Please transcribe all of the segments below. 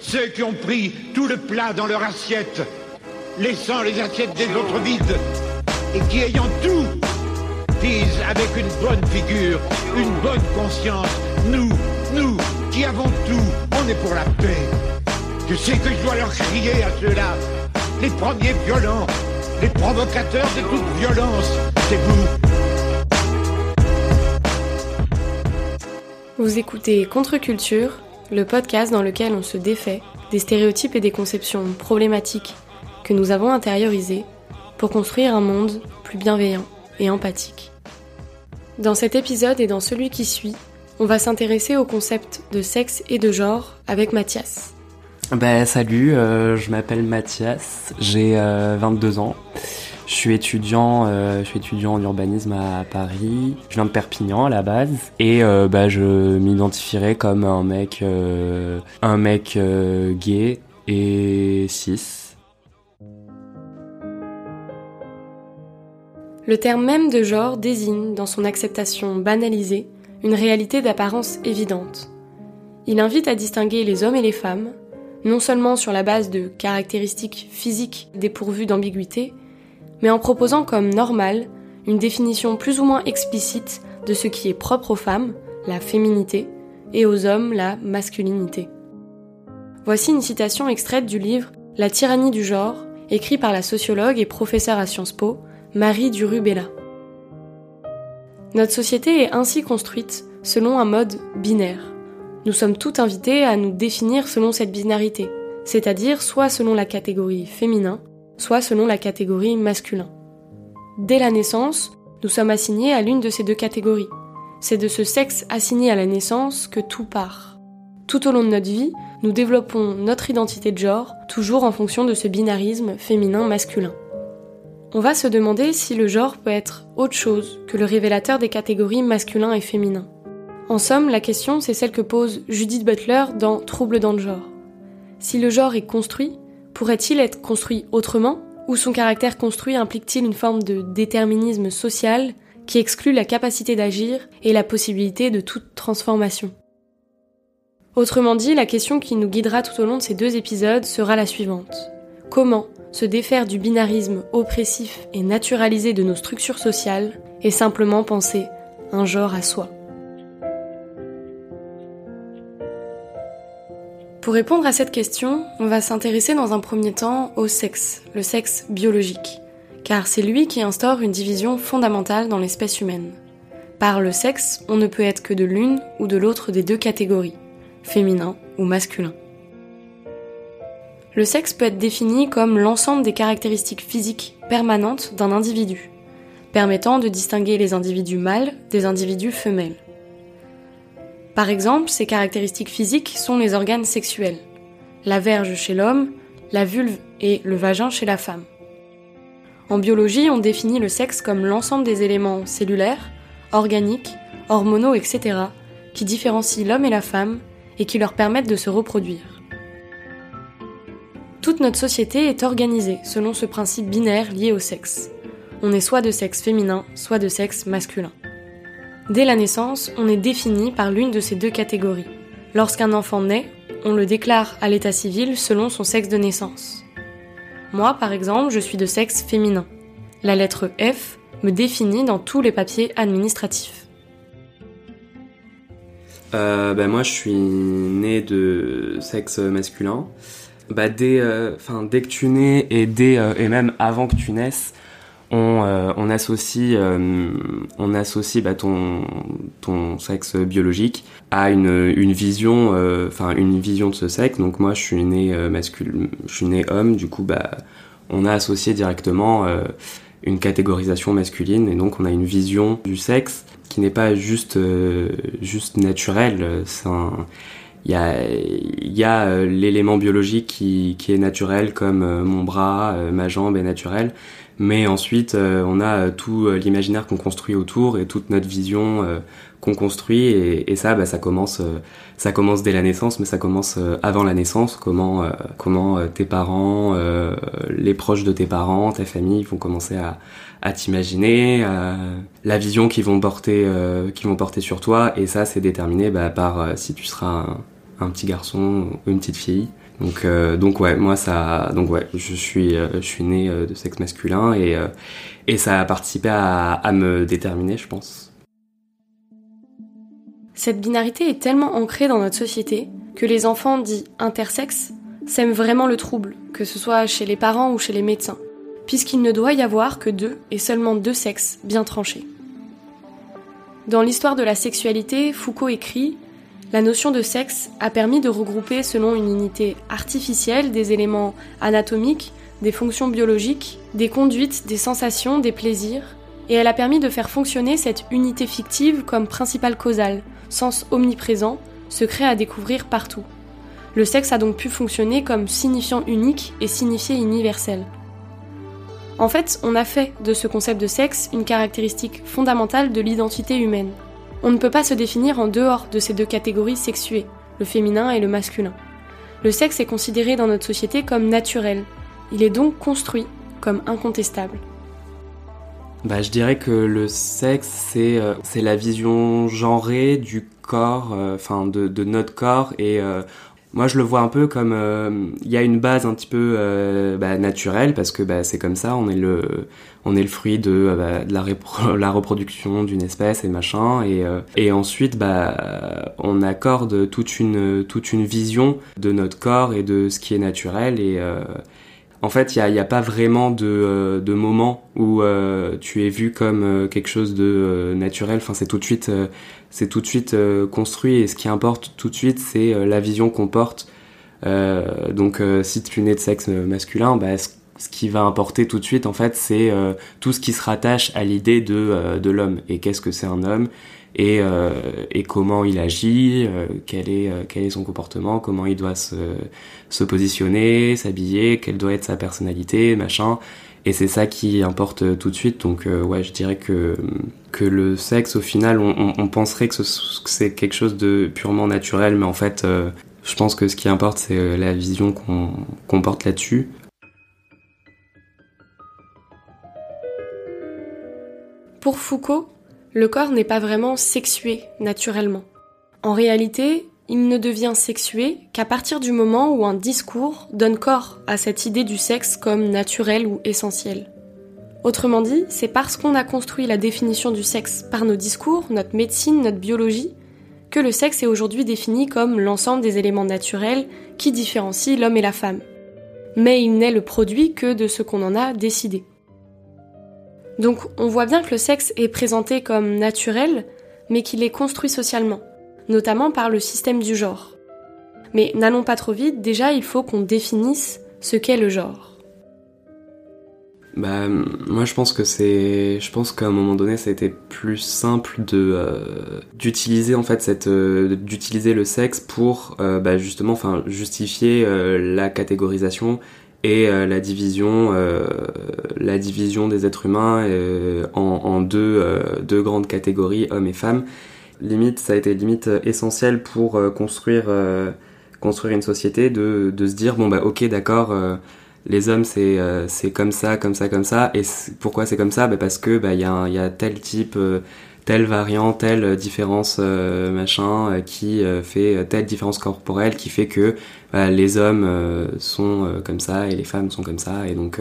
Ceux qui ont pris tout le plat dans leur assiette, laissant les assiettes des autres vides, et qui ayant tout, disent avec une bonne figure, une bonne conscience, nous, nous, qui avons tout, on est pour la paix. Je sais que je dois leur crier à ceux-là, les premiers violents, les provocateurs de toute violence, c'est vous. Vous écoutez Contre-Culture, le podcast dans lequel on se défait des stéréotypes et des conceptions problématiques que nous avons intériorisées pour construire un monde plus bienveillant et empathique. Dans cet épisode et dans celui qui suit, on va s'intéresser au concept de sexe et de genre avec Mathias. Ben salut, euh, je m'appelle Mathias, j'ai 22 euh, ans. Je suis étudiant, euh, je suis étudiant en urbanisme à Paris. Je viens de Perpignan à la base et bah, je m'identifierais comme un mec, un mec gay et cis. Le terme même de genre désigne, dans son acceptation banalisée, une réalité d'apparence évidente. Il invite à distinguer les hommes et les femmes, non seulement sur la base de caractéristiques physiques dépourvues d'ambiguïté, mais en proposant comme normal une définition plus ou moins explicite de ce qui est propre aux femmes, la féminité, et aux hommes, la masculinité. Voici une citation extraite du livre La tyrannie du genre, écrit par la sociologue et professeure à Sciences Po, Marie Durubella. Notre société est ainsi construite selon un mode binaire. Nous sommes tous invités à nous définir selon cette binarité, c'est-à-dire soit selon la catégorie féminin, soit selon la catégorie masculin. Dès la naissance, nous sommes assignés à l'une de ces deux catégories. C'est de ce sexe assigné à la naissance que tout part. Tout au long de notre vie, nous développons notre identité de genre, toujours en fonction de ce binarisme féminin-masculin. On va se demander si le genre peut être autre chose que le révélateur des catégories masculin et féminin. En somme, la question, c'est celle que pose Judith Butler dans Trouble dans le genre. Si le genre est construit, pourrait-il être construit autrement Ou son caractère construit implique-t-il une forme de déterminisme social qui exclut la capacité d'agir et la possibilité de toute transformation? Autrement dit, la question qui nous guidera tout au long de ces deux épisodes sera la suivante. Comment se défaire du binarisme oppressif et naturalisé de nos structures sociales et simplement penser un genre à soi? Pour répondre à cette question, on va s'intéresser dans un premier temps au sexe, le sexe biologique, car c'est lui qui instaure une division fondamentale dans l'espèce humaine. Par le sexe, on ne peut être que de l'une ou de l'autre des deux catégories, féminin ou masculin. Le sexe peut être défini comme l'ensemble des caractéristiques physiques permanentes d'un individu, permettant de distinguer les individus mâles des individus femelles. Par exemple, ces caractéristiques physiques sont les organes sexuels. La verge chez l'homme, la vulve et le vagin chez la femme. En biologie, on définit le sexe comme l'ensemble des éléments cellulaires, organiques, hormonaux, etc., qui différencient l'homme et la femme et qui leur permettent de se reproduire. Toute notre société est organisée selon ce principe binaire lié au sexe. On est soit de sexe féminin, soit de sexe masculin. Dès la naissance, on est défini par l'une de ces deux catégories. Lorsqu'un enfant naît, on le déclare à l'état civil selon son sexe de naissance. Moi, par exemple, je suis de sexe féminin. La lettre F me définit dans tous les papiers administratifs. Euh, bah, moi, je suis né de sexe masculin. Bah, dès, euh, dès que tu nais et, dès, euh, et même avant que tu naisses, on, euh, on associe, euh, on associe bah, ton, ton sexe biologique à une, une vision, euh, enfin une vision de ce sexe. Donc moi, je suis né masculin, je suis né homme. Du coup, bah, on a associé directement une catégorisation masculine et donc on a une vision du sexe qui n'est pas juste juste naturelle. il y a, y a l'élément biologique qui, qui, est naturel comme mon bras, ma jambe est naturelle, mais ensuite, euh, on a euh, tout euh, l'imaginaire qu'on construit autour et toute notre vision qu'on construit. Et, ça, bah, ça commence, ça commence dès la naissance, mais ça commence avant la naissance. Comment, comment tes parents, les proches de tes parents, ta famille vont commencer à, t'imaginer, la vision qu'ils vont porter, qu'ils vont porter sur toi. Et ça, c'est déterminé bah, par si tu seras un petit garçon ou une petite fille. Donc, donc ouais, moi ça, donc ouais, je suis, je suis né de sexe masculin et et ça a participé à, à me déterminer, je pense. Cette binarité est tellement ancrée dans notre société que les enfants dits intersexes sèment vraiment le trouble, que ce soit chez les parents ou chez les médecins, puisqu'il ne doit y avoir que deux et seulement deux sexes bien tranchés. Dans l'histoire de la sexualité, Foucault écrit La notion de sexe a permis de regrouper selon une unité artificielle des éléments anatomiques, des fonctions biologiques, des conduites, des sensations, des plaisirs, et elle a permis de faire fonctionner cette unité fictive comme principale causale, sens omniprésent, secret à découvrir partout. Le sexe a donc pu fonctionner comme signifiant unique et signifié universel. En fait, on a fait de ce concept de sexe une caractéristique fondamentale de l'identité humaine. On ne peut pas se définir en dehors de ces deux catégories sexuées, le féminin et le masculin. Le sexe est considéré dans notre société comme naturel. Il est donc construit comme incontestable. Bah, je dirais que le sexe, c'est euh, la vision genrée du corps, euh, enfin de, de, notre corps et euh, moi, je le vois un peu comme il y a une base un petit peu bah, naturelle parce que bah, c'est comme ça, on est le on est le fruit de, bah, de la, la, reproduction d'une espèce et machin et et ensuite bah on accorde toute une toute une vision de notre corps et de ce qui est naturel et en fait, il n'y a, pas vraiment de, euh, de moment où euh, tu es vu comme euh, quelque chose de naturel. Enfin, c'est tout de suite, c'est tout de suite construit. Et ce qui importe tout de suite, c'est la vision qu'on porte. donc, si tu nais de sexe masculin, bah, ce, qui va importer tout de suite, en fait, c'est tout ce qui se rattache à l'idée de, de l'homme. Et qu'est-ce que c'est un homme? Et, euh, et comment il agit, euh, quel, est, euh, quel est son comportement, comment il doit se, positionner, s'habiller, quelle doit être sa personnalité, machin. Et c'est ça qui importe tout de suite. Donc ouais, je dirais que, que le sexe, au final, on, penserait que, c'est quelque chose de purement naturel, mais en fait, je pense que ce qui importe, c'est la vision qu'on porte là-dessus. Pour Foucault, le corps n'est pas vraiment sexué naturellement. En réalité, il ne devient sexué qu'à partir du moment où un discours donne corps à cette idée du sexe comme naturel ou essentiel. Autrement dit, c'est parce qu'on a construit la définition du sexe par nos discours, notre médecine, notre biologie, que le sexe est aujourd'hui défini comme l'ensemble des éléments naturels qui différencient l'homme et la femme. Mais il n'est le produit que de ce qu'on en a décidé. Donc on voit bien que le sexe est présenté comme naturel, mais qu'il est construit socialement, notamment par le système du genre. Mais n'allons pas trop vite, déjà il faut qu'on définisse ce qu'est le genre. Bah, moi je pense que c'est, je pense qu'à un moment donné, ça a été plus simple euh, d'utiliser en fait cette, euh, d'utiliser le sexe pour euh, bah, justement, justifier la catégorisation et euh, la division euh, la division des êtres humains euh, en, en deux, deux grandes catégories hommes et femmes. Limite ça a été limite essentiel pour construire construire une société de, de se dire bon bah ok d'accord les hommes c'est c'est comme ça comme ça comme ça. Et pourquoi c'est comme ça? Bah parce que bah il y a il y a tel type telle variante, telle différence euh, machin euh, qui euh, fait telle différence corporelle qui fait que bah, les hommes sont comme ça et les femmes sont comme ça et donc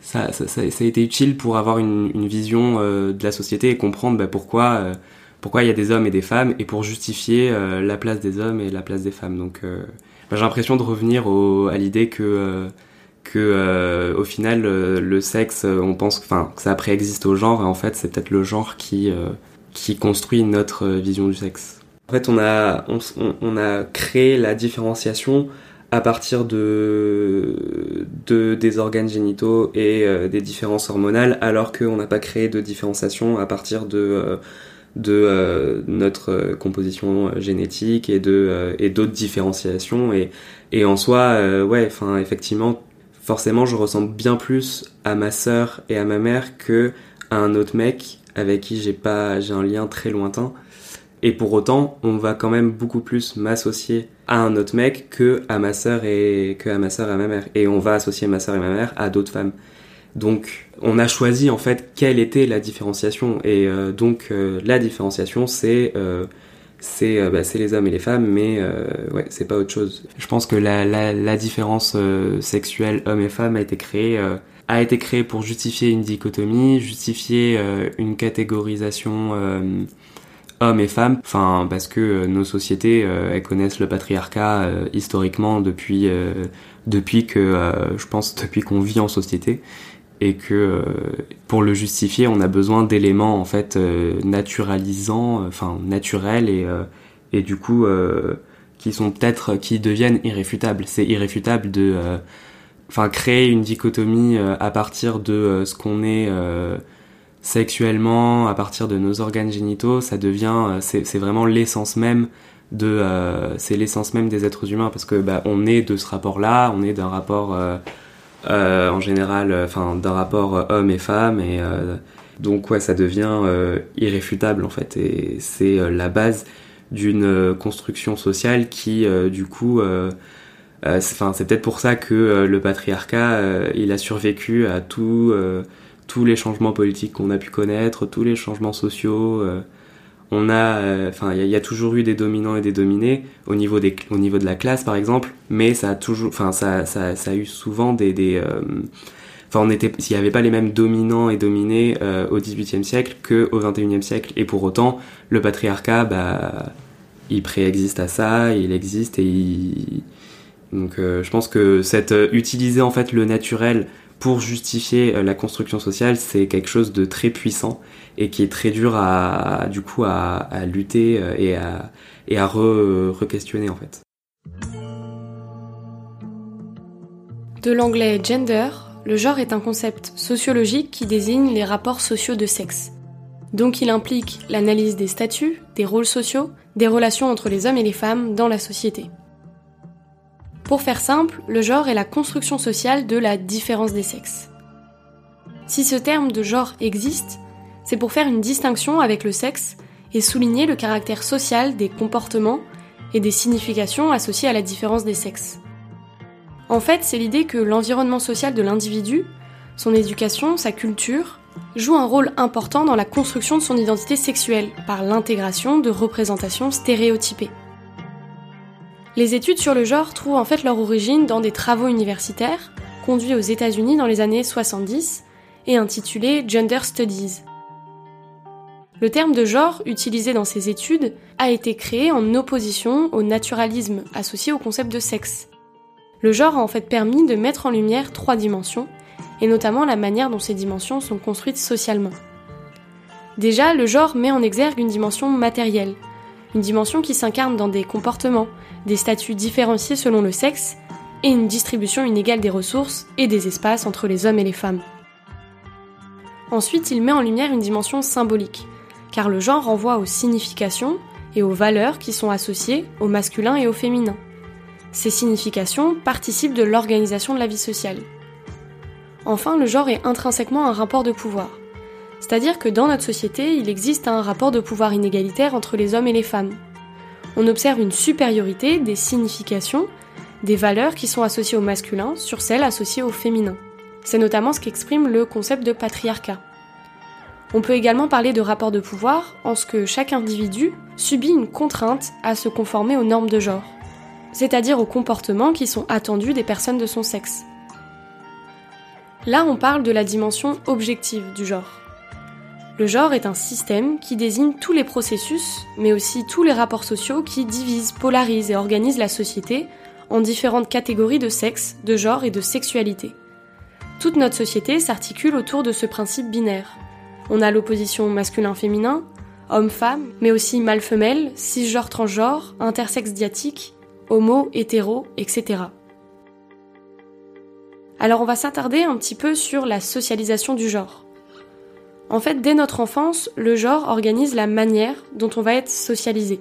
ça, ça, ça, a été utile pour avoir une, une vision de la société et comprendre bah, pourquoi pourquoi il y a des hommes et des femmes et pour justifier la place des hommes et la place des femmes donc bah, j'ai l'impression de revenir au, à l'idée que que au final le sexe on pense enfin que ça préexiste au genre et en fait c'est peut-être le genre qui qui construit notre vision du sexe. En fait, on a, on, a créé la différenciation à partir de, de des organes génitaux et euh, des différences hormonales, alors qu'on n'a pas créé de différenciation à partir de, euh, de euh, notre composition génétique et de et d'autres différenciations. Et, et en soi, ouais, enfin, effectivement, forcément, je ressemble bien plus à ma sœur et à ma mère que à un autre mec avec qui j'ai pas j'ai un lien très lointain et pour autant on va quand même beaucoup plus m'associer à un autre mec que à ma sœur et que à ma sœur et ma mère. Et on va associer ma sœur et ma mère à d'autres femmes. Donc on a choisi en fait quelle était la différenciation. Et euh, donc euh, la différenciation c'est euh, c'est bah, les hommes et les femmes, mais ouais, c'est pas autre chose. Je pense que la, la, la différence sexuelle homme et femme a été créée a été créée pour justifier une dichotomie, justifier une catégorisation hommes et femmes, enfin parce que euh, nos sociétés euh, elles connaissent le patriarcat euh, historiquement depuis depuis que je pense depuis qu'on vit en société et que pour le justifier on a besoin d'éléments en fait naturalisants, enfin naturels et et du coup qui sont peut-être qui deviennent irréfutables. C'est irréfutable de enfin créer une dichotomie à partir de ce qu'on est sexuellement, à partir de nos organes génitaux, ça devient, euh, c'est vraiment l'essence même de, euh, c'est l'essence même des êtres humains parce que bah, on est de ce rapport-là, on est d'un rapport euh, en général, enfin d'un rapport homme et femme et donc ouais, ça devient irréfutable en fait. Et c'est la base d'une construction sociale qui du coup enfin c'est peut-être pour ça que le patriarcat il a survécu à tout tous les changements politiques qu'on a pu connaître, tous les changements sociaux. Euh, on a, euh, enfin, il y, a toujours eu des dominants et des dominés au niveau des, au niveau de la classe par exemple, mais ça a toujours, enfin, ça, ça, ça, a eu souvent des, des euh, enfin, on était, s'il n'y avait pas les mêmes dominants et dominés au XVIIIe siècle que au XXIe siècle, et pour autant, le patriarcat, bah, il préexiste à ça, il existe et il... donc, je pense que cette utiliser en fait le naturel pour justifier euh, la construction sociale, c'est quelque chose de très puissant et qui est très dur à, lutter euh, et à, et à re-questionner en fait. De l'anglais gender, le genre est un concept sociologique qui désigne les rapports sociaux de sexe. Donc il implique l'analyse des statuts, des rôles sociaux, des relations entre les hommes et les femmes dans la société. Pour faire simple, le genre est la construction sociale de la différence des sexes. Si ce terme de genre existe, c'est pour faire une distinction avec le sexe et souligner le caractère social des comportements et des significations associées à la différence des sexes. En fait, c'est l'idée que l'environnement social de l'individu, son éducation, sa culture, joue un rôle important dans la construction de son identité sexuelle par l'intégration de représentations stéréotypées. Les études sur le genre trouvent en fait leur origine dans des travaux universitaires conduits aux États-Unis dans les années 70 et intitulés Gender Studies. Le terme de genre utilisé dans ces études a été créé en opposition au naturalisme associé au concept de sexe. Le genre a en fait permis de mettre en lumière trois dimensions, et notamment la manière dont ces dimensions sont construites socialement. Déjà, le genre met en exergue une dimension matérielle, une dimension qui s'incarne dans des comportements, des statuts différenciés selon le sexe et une distribution inégale des ressources et des espaces entre les hommes et les femmes. Ensuite, il met en lumière une dimension symbolique, car le genre renvoie aux significations et aux valeurs qui sont associées au masculin et au féminin. Ces significations participent de l'organisation de la vie sociale. Enfin, le genre est intrinsèquement un rapport de pouvoir. C'est-à-dire que dans notre société, il existe un rapport de pouvoir inégalitaire entre les hommes et les femmes on observe une supériorité des significations, des valeurs qui sont associées au masculin sur celles associées au féminin. C'est notamment ce qu'exprime le concept de patriarcat. On peut également parler de rapport de pouvoir en ce que chaque individu subit une contrainte à se conformer aux normes de genre, c'est-à-dire aux comportements qui sont attendus des personnes de son sexe. Là, on parle de la dimension objective du genre. Le genre est un système qui désigne tous les processus, mais aussi tous les rapports sociaux qui divisent, polarisent et organisent la société en différentes catégories de sexe, de genre et de sexualité. Toute notre société s'articule autour de ce principe binaire. On a l'opposition masculin-féminin, homme-femme, mais aussi mâle-femelle, cisgenre-transgenre, intersexe-diatique, homo, hétéro, etc. Alors on va s'attarder un petit peu sur la socialisation du genre. En fait, dès notre enfance, le genre organise la manière dont on va être socialisé.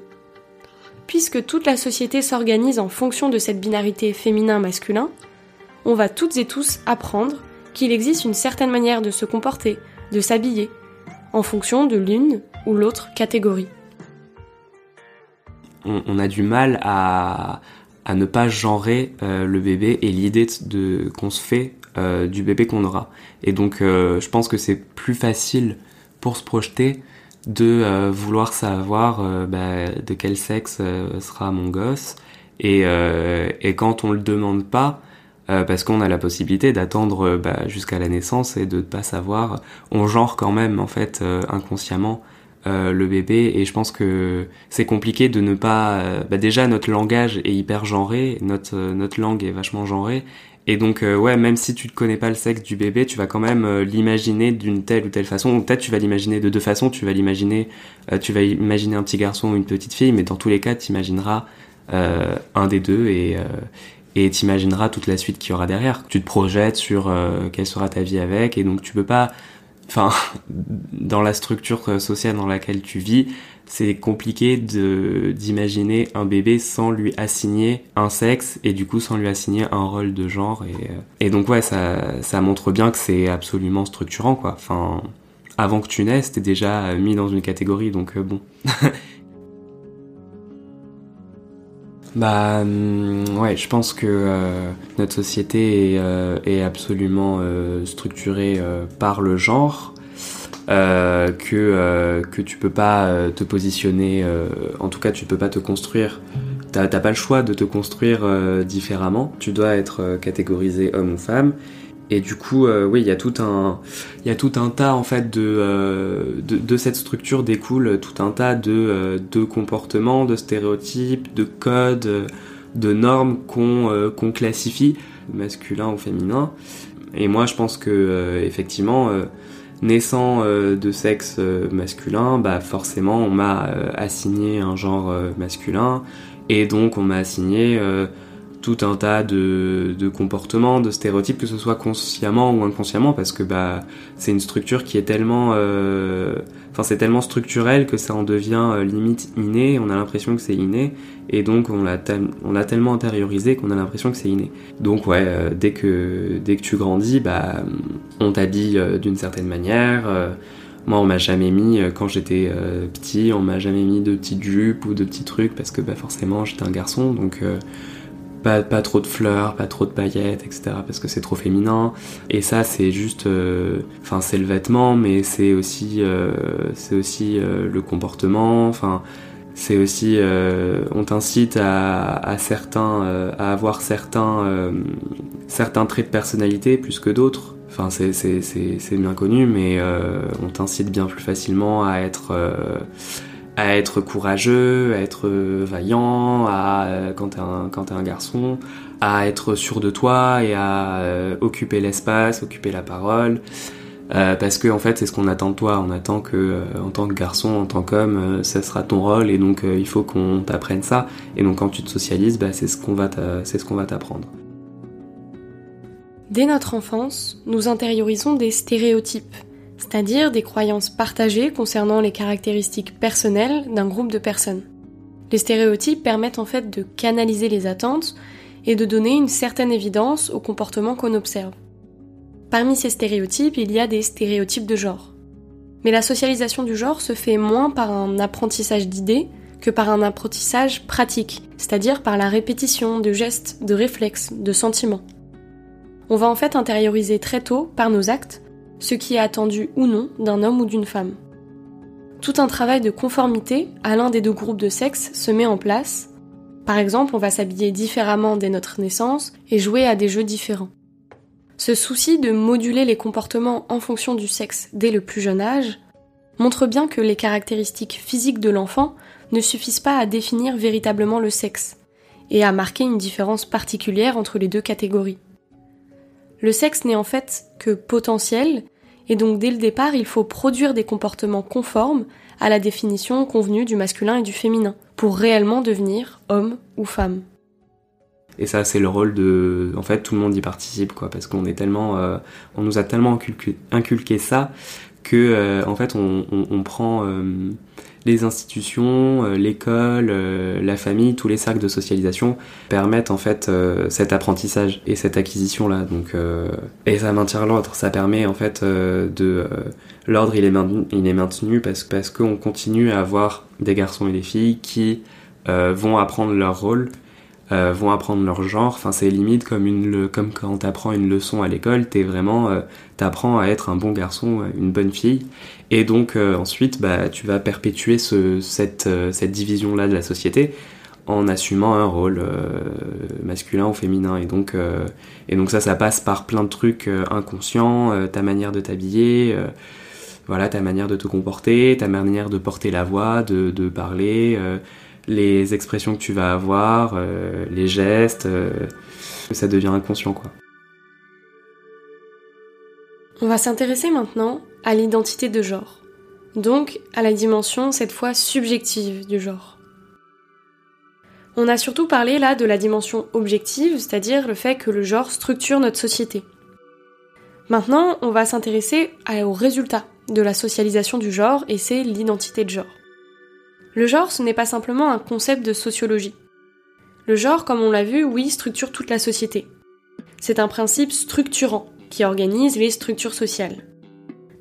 Puisque toute la société s'organise en fonction de cette binarité féminin-masculin, on va toutes et tous apprendre qu'il existe une certaine manière de se comporter, de s'habiller, en fonction de l'une ou l'autre catégorie. On, a du mal à, ne pas genrer euh, le bébé et l'idée qu'on se fait euh, du bébé qu'on aura. Et donc euh, je pense que c'est plus facile pour se projeter de vouloir savoir bah, de quel sexe sera mon gosse. Et, quand on le demande pas parce qu'on a la possibilité d'attendre bah, jusqu'à la naissance et de ne pas savoir on genre quand même en fait inconsciemment euh, le bébé. Et je pense que c'est compliqué de ne pas euh, bah déjà notre langage est hyper genré notre euh, notre langue est vachement genrée et donc ouais même si tu ne connais pas le sexe du bébé tu vas quand même l'imaginer d'une telle ou telle façon. Peut-être tu vas l'imaginer de deux façons. Tu vas l'imaginer tu vas imaginer un petit garçon ou une petite fille mais dans tous les cas tu imagineras un des deux et et t'imagineras toute la suite qu'il y aura derrière. Tu te projettes sur quelle sera ta vie avec, et donc tu peux pas enfin, dans la structure sociale dans laquelle tu vis, c'est compliqué d'imaginer un bébé sans lui assigner un sexe et du coup sans lui assigner un rôle de genre et, euh, et donc ouais ça ça montre bien que c'est absolument structurant quoi. Enfin avant que tu naisses t'es déjà mis dans une catégorie donc euh, bon. Bah hum, ouais, je pense que euh, notre société est, euh, absolument euh, structurée par le genre, que que tu peux pas te positionner, en tout cas tu peux pas te construire. T'as pas le choix de te construire différemment. Tu dois être catégorisé homme ou femme. Et du coup, euh, oui, il y a tout un, y a tout un tas en fait de, euh, de, de, cette structure découle tout un tas de, euh, de comportements, de stéréotypes, de codes, de normes qu'on qu'on classifie masculin ou féminin. Et moi, je pense que effectivement, naissant de sexe masculin, bah forcément, on m'a assigné un genre masculin, et donc on m'a assigné tout un tas de, comportements, de stéréotypes, que ce soit consciemment ou inconsciemment, parce que bah c'est une structure qui est tellement, euh, enfin c'est tellement structurel que ça en devient euh, limite inné. On a l'impression que c'est inné, et donc on l'a tellement intériorisé qu'on a l'impression que c'est inné. Donc ouais, euh, dès que dès que tu grandis, bah on t'habille d'une certaine manière. moi, on m'a jamais mis, quand j'étais petit, on m'a jamais mis de petites jupes ou de petits trucs parce que bah, forcément j'étais un garçon, donc pas, pas trop de fleurs, pas trop de paillettes, etc. parce que c'est trop féminin. Et ça, c'est juste, euh, enfin, c'est le vêtement, mais c'est aussi, euh, c'est aussi euh, le comportement. Enfin, c'est aussi, on t'incite à, certains, à avoir certains, certains traits de personnalité plus que d'autres. Enfin, c'est bien connu, mais on t'incite bien plus facilement à être à être courageux, à être vaillant, à quand t'es un quand un garçon, à être sûr de toi et à euh, occuper l'espace, occuper la parole. Euh, parce que en fait c'est ce qu'on attend de toi on attend que euh, en tant que garçon en tant qu'homme ça sera ton rôle et donc il faut qu'on t'apprenne ça et donc quand tu te socialises bah, c'est ce qu'on va t'apprendre dès notre enfance nous intériorisons des stéréotypes c'est-à-dire des croyances partagées concernant les caractéristiques personnelles d'un groupe de personnes. Les stéréotypes permettent en fait de canaliser les attentes et de donner une certaine évidence au comportement qu'on observe. Parmi ces stéréotypes, il y a des stéréotypes de genre. Mais la socialisation du genre se fait moins par un apprentissage d'idées que par un apprentissage pratique, c'est-à-dire par la répétition de gestes, de réflexes, de sentiments. On va en fait intérioriser très tôt, par nos actes, ce qui est attendu ou non d'un homme ou d'une femme. Tout un travail de conformité à l'un des deux groupes de sexe se met en place. Par exemple, on va s'habiller différemment dès notre naissance et jouer à des jeux différents. Ce souci de moduler les comportements en fonction du sexe dès le plus jeune âge montre bien que les caractéristiques physiques de l'enfant ne suffisent pas à définir véritablement le sexe et à marquer une différence particulière entre les deux catégories. Le sexe n'est en fait que potentiel et donc dès le départ, il faut produire des comportements conformes à la définition convenue du masculin et du féminin, pour réellement devenir homme ou femme. Et ça, c'est le rôle de. En fait, tout le monde y participe, quoi, parce qu'on est tellement. Euh, on nous a tellement inculqué, ça que, euh, en fait, on, prend. Euh, les institutions, euh, l'école, euh, la famille, tous les cercles de socialisation permettent en fait euh, cet apprentissage et cette acquisition là. Donc et ça maintient l'ordre, ça permet en fait de l'ordre il est maintenu, il est maintenu parce parce qu'on continue à avoir des garçons et des filles qui vont apprendre leur rôle euh, vont apprendre leur genre. Enfin, c'est limite comme une comme quand t'apprends une leçon à l'école, t'es vraiment euh, t'apprends à être un bon garçon, une bonne fille. Et donc euh, ensuite, bah, tu vas perpétuer ce, cette cette division là de la société en assumant un rôle masculin ou féminin. Et donc et donc ça, ça passe par plein de trucs inconscients, ta manière de t'habiller. voilà ta manière de te comporter, ta manière de porter la voix, de parler, les expressions que tu vas avoir, euh, les gestes, euh, ça devient inconscient. On va s'intéresser maintenant à l'identité de genre, donc à la dimension cette fois subjective du genre. On a surtout parlé là de la dimension objective, c'est-à-dire le fait que le genre structure notre société. Maintenant, on va s'intéresser au résultat de la socialisation du genre et c'est l'identité de genre. Le genre, ce n'est pas simplement un concept de sociologie. Le genre, comme on l'a vu, oui, structure toute la société. C'est un principe structurant qui organise les structures sociales.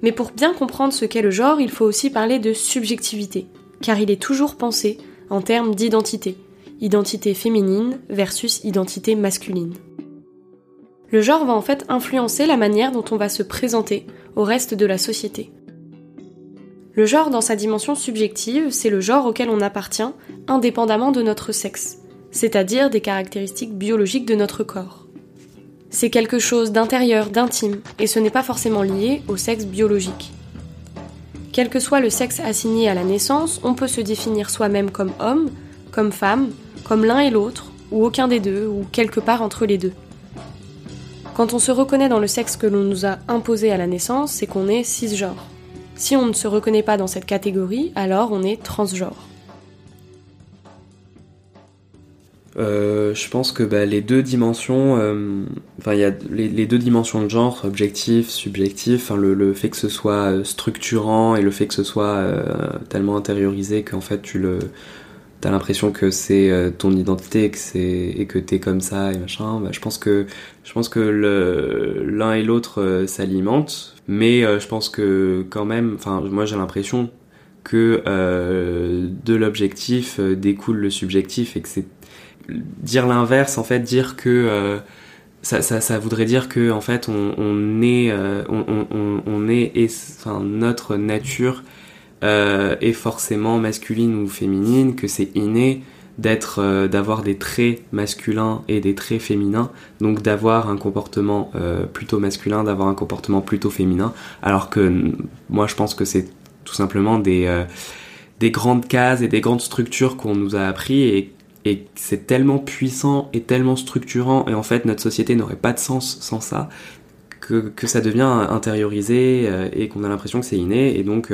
Mais pour bien comprendre ce qu'est le genre, il faut aussi parler de subjectivité, car il est toujours pensé en termes d'identité, identité féminine versus identité masculine. Le genre va en fait influencer la manière dont on va se présenter au reste de la société. Le genre dans sa dimension subjective, c'est le genre auquel on appartient indépendamment de notre sexe, c'est-à-dire des caractéristiques biologiques de notre corps. C'est quelque chose d'intérieur, d'intime, et ce n'est pas forcément lié au sexe biologique. Quel que soit le sexe assigné à la naissance, on peut se définir soi-même comme homme, comme femme, comme l'un et l'autre, ou aucun des deux, ou quelque part entre les deux. Quand on se reconnaît dans le sexe que l'on nous a imposé à la naissance, c'est qu'on est cisgenre. Si on ne se reconnaît pas dans cette catégorie, alors on est transgenre. Euh, je pense que bah, les deux dimensions, euh, enfin il y a les, deux dimensions de genre, objectif, subjectif, le, fait que ce soit euh, structurant et le fait que ce soit tellement intériorisé qu'en fait tu le, t'as l'impression que c'est ton identité et que c'est et que t'es comme ça et machin. Bah, je pense que je pense que l'un et l'autre s'alimentent mais euh, je pense que quand même, enfin moi j'ai l'impression que euh, de l'objectif euh, découle le subjectif et que c'est dire l'inverse en fait dire que ça, ça, ça, voudrait dire que en fait on, est on, est enfin, notre nature est forcément masculine ou féminine que c'est inné d'être euh, d'avoir des traits masculins et des traits féminins donc d'avoir un comportement euh, plutôt masculin d'avoir un comportement plutôt féminin alors que moi je pense que c'est tout simplement des euh, des grandes cases et des grandes structures qu'on nous a appris et et c'est tellement puissant et tellement structurant et en fait notre société n'aurait pas de sens sans ça que, que ça devient intériorisé et qu'on a l'impression que c'est inné et donc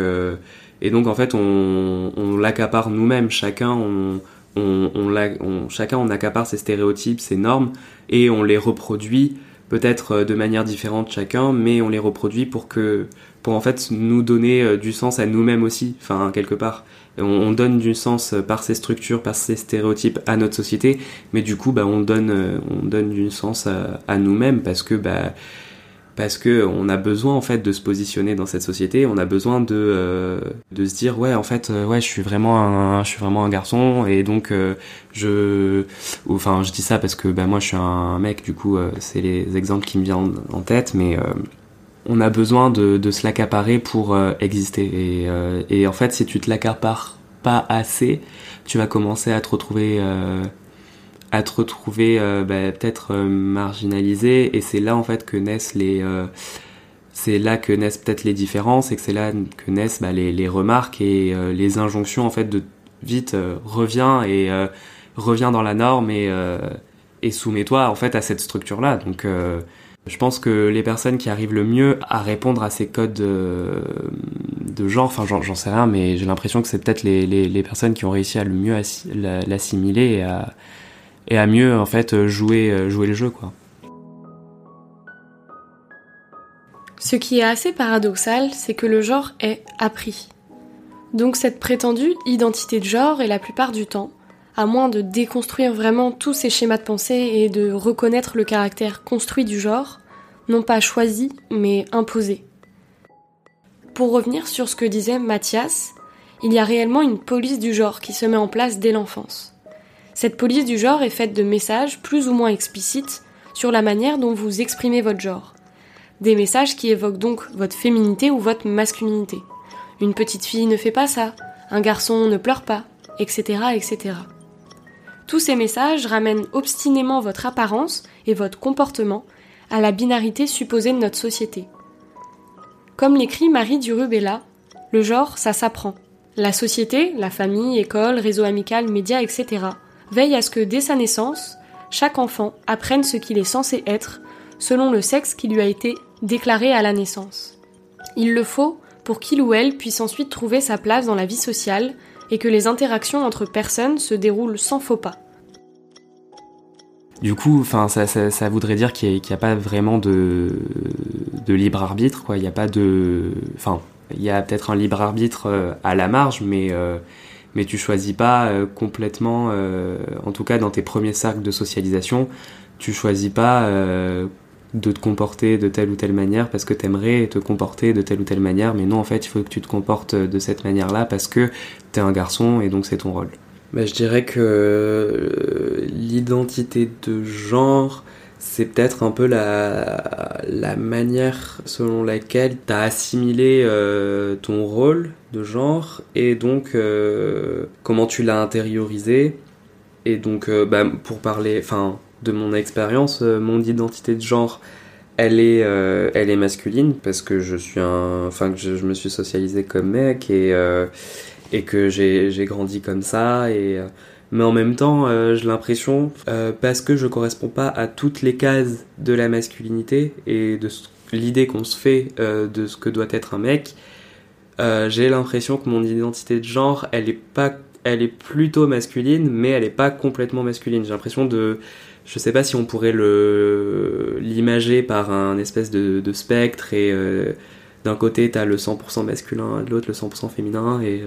et donc en fait on, on l'accapare nous-mêmes. Chacun on, on, chacun on accapare ses stéréotypes, ses normes, et on les reproduit peut-être euh, de manière différente chacun, mais on les reproduit pour que, pour en fait nous donner euh, du sens à nous-mêmes aussi, enfin quelque part. On, donne du sens par ces structures, par ces stéréotypes à notre société, mais du coup, bah, on donne, euh, on donne du sens à, à nous-mêmes parce que, bah, parce que on a besoin en fait de se positionner dans cette société, on a besoin de euh, de se dire ouais en fait euh, ouais je suis vraiment un je suis vraiment un garçon. Et donc euh, je enfin je dis ça parce que bah moi je suis un mec. Du coup c'est les exemples qui me viennent en tête. Mais on a besoin de, de se l'accaparer pour exister. Et, et en fait si tu te l'accapares pas assez tu vas commencer à te retrouver à te retrouver euh, bah, peut-être euh, marginalisé. Et c'est là en fait que naissent les euh, c'est là que naissent peut-être les différences et que c'est là que naissent bah, les, les, remarques et les injonctions en fait de vite reviens et reviens dans la norme et, et soumets-toi en fait à cette structure là donc je pense que les personnes qui arrivent le mieux à répondre à ces codes de, de genre, enfin j'en sais rien, mais j'ai l'impression que c'est peut-être les, les, les, personnes qui ont réussi à le mieux l'assimiler et à, et à mieux en fait jouer, euh, jouer le jeu quoi. Ce qui est assez paradoxal, c'est que le genre est appris. Donc cette prétendue identité de genre est la plupart du temps, à moins de déconstruire vraiment tous ces schémas de pensée et de reconnaître le caractère construit du genre, non pas choisi, mais imposé. Pour revenir sur ce que disait Mathias, il y a réellement une police du genre qui se met en place dès l'enfance. Cette police du genre est faite de messages plus ou moins explicites sur la manière dont vous exprimez votre genre. Des messages qui évoquent donc votre féminité ou votre masculinité. Une petite fille ne fait pas ça, un garçon ne pleure pas, etc., etc. Tous ces messages ramènent obstinément votre apparence et votre comportement à la binarité supposée de notre société. Comme l'écrit Marie Durubella, le genre, ça s'apprend. La société, la famille, école, réseau amical, médias, etc. veille à ce que dès sa naissance, chaque enfant apprenne ce qu'il est censé être selon le sexe qui lui a été déclaré à la naissance. Il le faut pour qu'il ou elle puisse ensuite trouver sa place dans la vie sociale et que les interactions entre personnes se déroulent sans faux pas. Du coup, ça, voudrait dire qu'il n'y a, pas vraiment de, libre arbitre, quoi. Il y a peut-être un libre arbitre euh, à la marge, mais euh, mais tu choisis pas euh, complètement, en tout cas dans tes premiers cercles de socialisation, tu choisis pas de te comporter de telle ou telle manière parce que t'aimerais te comporter de telle ou telle manière, mais non, en fait, il faut que tu te comportes de cette manière-là parce que t'es un garçon et donc c'est ton rôle. Bah, je dirais que euh, l'identité de genre, c'est peut-être un peu la, manière selon laquelle tu as assimilé euh, ton rôle de genre et donc euh, comment tu l'as intériorisé. Et donc, bah, pour parler enfin, de mon expérience, mon identité de genre, elle est, elle est masculine parce que je suis un, enfin que je, me suis socialisé comme mec et et que j'ai grandi comme ça et euh, mais en même temps euh, j'ai l'impression euh, parce que je corresponds pas à toutes les cases de la masculinité et de l'idée qu'on se fait de ce que doit être un mec j'ai l'impression que mon identité de genre elle est pas elle est plutôt masculine mais elle est pas complètement masculine. J'ai l'impression de je sais pas si on pourrait le l'imager par un espèce de, de spectre et d'un côté t'as le 100% masculin de l'autre le 100% féminin et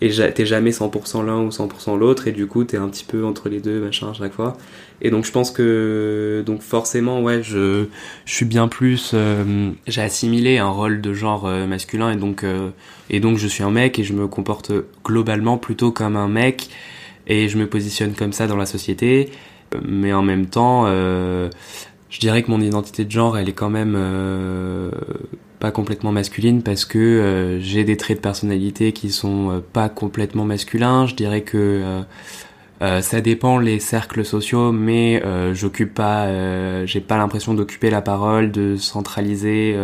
et t'es jamais 100% l'un ou 100% l'autre et du coup t'es un petit peu entre les deux machin à chaque fois. Et donc je pense que donc forcément ouais je je suis bien plus euh, j'ai assimilé un rôle de genre euh, masculin et donc euh, et donc je suis un mec et je me comporte globalement plutôt comme un mec et je me positionne comme ça dans la société. Mais en même temps je dirais que mon identité de genre elle est quand même pas complètement masculine parce que euh, j'ai des traits de personnalité qui sont euh, pas complètement masculins. Je dirais que euh, ça dépend les cercles sociaux, mais j'occupe pas, j'ai pas l'impression d'occuper la parole, de centraliser